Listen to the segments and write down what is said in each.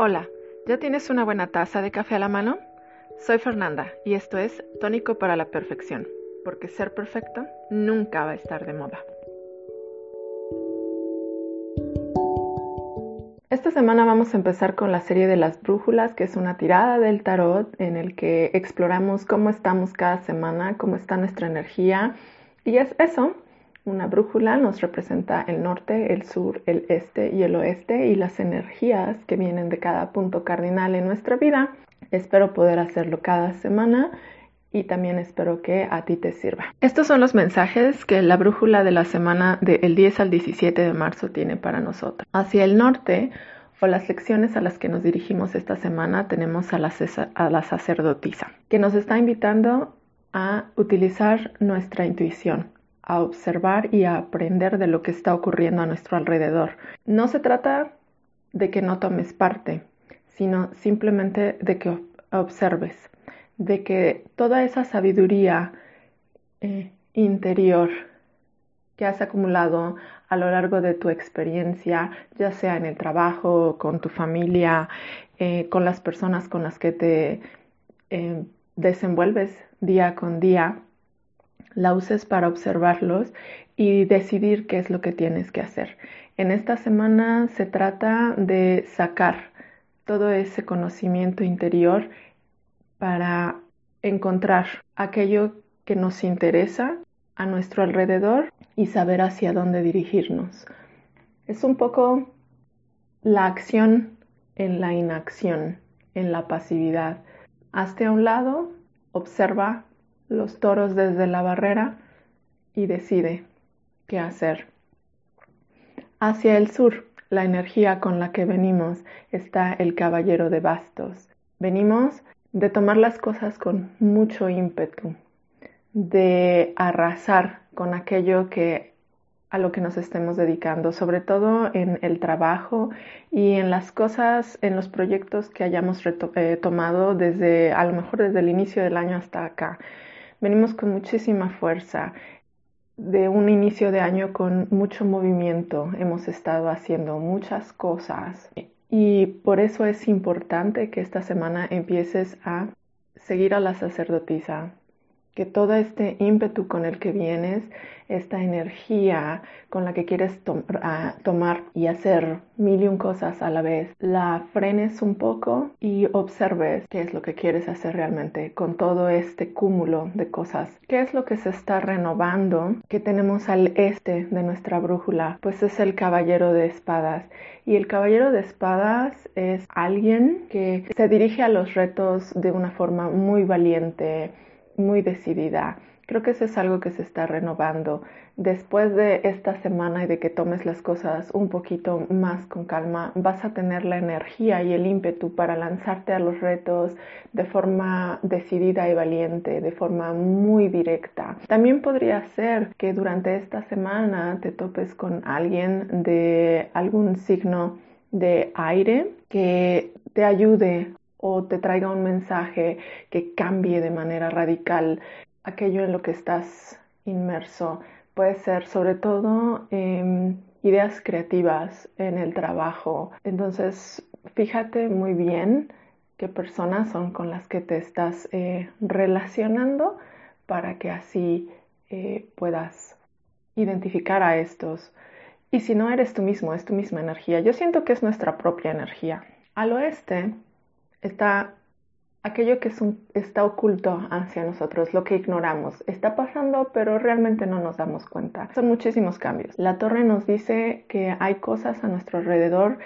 Hola, ¿ya tienes una buena taza de café a la mano? Soy Fernanda y esto es Tónico para la Perfección, porque ser perfecto nunca va a estar de moda. Esta semana vamos a empezar con la serie de las brújulas, que es una tirada del tarot en el que exploramos cómo estamos cada semana, cómo está nuestra energía. Y es eso, una brújula nos representa el norte, el sur, el este y el oeste y las energías que vienen de cada punto cardinal en nuestra vida. Espero poder hacerlo cada semana y también espero que a ti te sirva. Estos son los mensajes que la brújula de la semana del 10 al 17 de marzo tiene para nosotros. Hacia el norte o las lecciones a las que nos dirigimos esta semana tenemos a la, a la sacerdotisa, que nos está invitando a utilizar nuestra intuición, a observar y a aprender de lo que está ocurriendo a nuestro alrededor. No se trata de que no tomes parte, sino simplemente de que observes, de que toda esa sabiduría eh, interior que has acumulado a lo largo de tu experiencia, ya sea en el trabajo, con tu familia, eh, con las personas con las que te eh, desenvuelves día con día, la uses para observarlos y decidir qué es lo que tienes que hacer. En esta semana se trata de sacar todo ese conocimiento interior para encontrar aquello que nos interesa a nuestro alrededor y saber hacia dónde dirigirnos. Es un poco la acción en la inacción, en la pasividad. Hazte a un lado, observa los toros desde la barrera y decide qué hacer. Hacia el sur, la energía con la que venimos está el caballero de bastos. Venimos de tomar las cosas con mucho ímpetu, de arrasar con aquello que a lo que nos estemos dedicando, sobre todo en el trabajo y en las cosas, en los proyectos que hayamos eh, tomado desde, a lo mejor desde el inicio del año hasta acá. Venimos con muchísima fuerza de un inicio de año con mucho movimiento. Hemos estado haciendo muchas cosas y por eso es importante que esta semana empieces a seguir a la sacerdotisa, que todo este ímpetu con el que vienes, esta energía con la que quieres tomar y hacer mil y un cosas a la vez, la frenes un poco y observes qué es lo que quieres hacer realmente con todo este cúmulo de cosas. ¿Qué es lo que se está renovando que tenemos al este de nuestra brújula? Pues es el caballero de espadas. Y el caballero de espadas es alguien que se dirige a los retos de una forma muy valiente, muy decidida. Creo que eso es algo que se está renovando. Después de esta semana y de que tomes las cosas un poquito más con calma, vas a tener la energía y el ímpetu para lanzarte a los retos de forma decidida y valiente, de forma muy directa. También podría ser que durante esta semana te topes con alguien de algún signo de aire que te ayude o te traiga un mensaje que cambie de manera radical aquello en lo que estás inmerso. Puede ser sobre todo ideas creativas en el trabajo. Entonces, fíjate muy bien qué personas son con las que te estás eh, relacionando para que así eh, puedas identificar a estos. Y si no eres tú mismo, es tu misma energía. Yo siento que es nuestra propia energía. Al oeste está aquello que está oculto hacia nosotros, lo que ignoramos. Está pasando, pero realmente no nos damos cuenta. Son muchísimos cambios. La torre nos dice que hay cosas a nuestro alrededor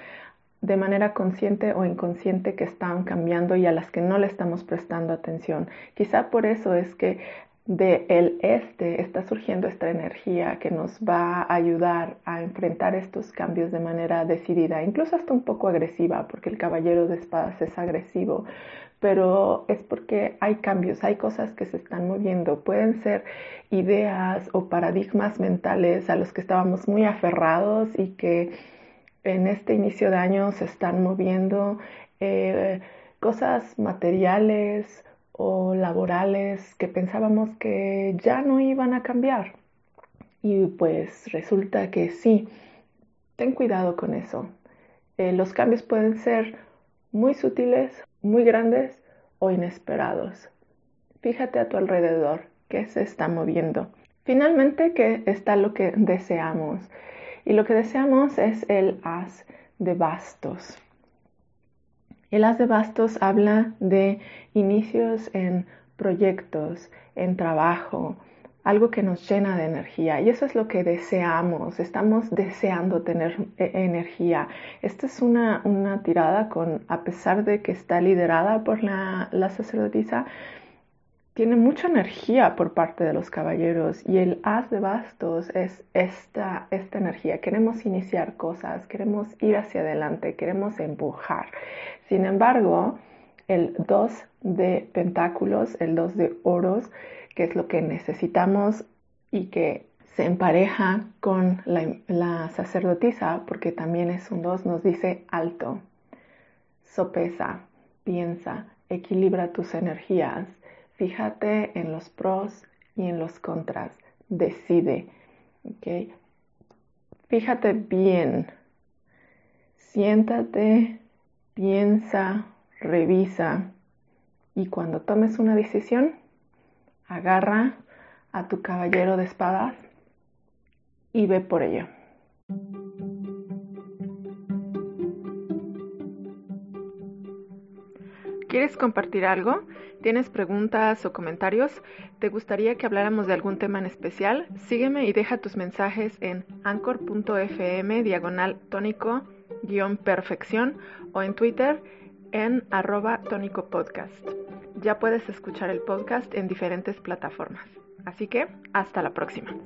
de manera consciente o inconsciente que están cambiando y a las que no le estamos prestando atención. Quizá por eso es que de el este está surgiendo esta energía que nos va a ayudar a enfrentar estos cambios de manera decidida, incluso hasta un poco agresiva, porque el caballero de espadas es agresivo, pero es porque hay cambios, hay cosas que se están moviendo, pueden ser ideas o paradigmas mentales a los que estábamos muy aferrados y que en este inicio de año se están moviendo, eh, cosas materiales, laborales que pensábamos que ya no iban a cambiar. Y pues resulta que sí. Ten cuidado con eso. Eh, los cambios pueden ser muy sutiles, muy grandes o inesperados. Fíjate a tu alrededor, qué se está moviendo. Finalmente, que está lo que deseamos. Y lo que deseamos es el as de bastos. El as de bastos habla de inicios en proyectos, en trabajo, algo que nos llena de energía. Y eso es lo que deseamos. Estamos deseando tener eh, energía. Esta es una, una tirada con, a pesar de que está liderada por la, la sacerdotisa, tiene mucha energía por parte de los caballeros y el as de bastos es esta, esta energía. Queremos iniciar cosas, queremos ir hacia adelante, queremos empujar. Sin embargo, el 2 de pentáculos, el 2 de oros, que es lo que necesitamos y que se empareja con la, sacerdotisa, porque también es un 2, nos dice alto, sopesa, piensa, equilibra tus energías Fíjate en los pros y en los contras. Decide. Fíjate bien. Siéntate, piensa, revisa. Y cuando tomes una decisión, agarra a tu caballero de espadas y ve por ello. ¿Quieres compartir algo? ¿Tienes preguntas o comentarios? ¿Te gustaría que habláramos de algún tema en especial? Sígueme y deja tus mensajes en anchor.fm diagonal tónico guion perfección o en Twitter en arroba tónico podcast. Ya puedes escuchar el podcast en diferentes plataformas. Así que hasta la próxima.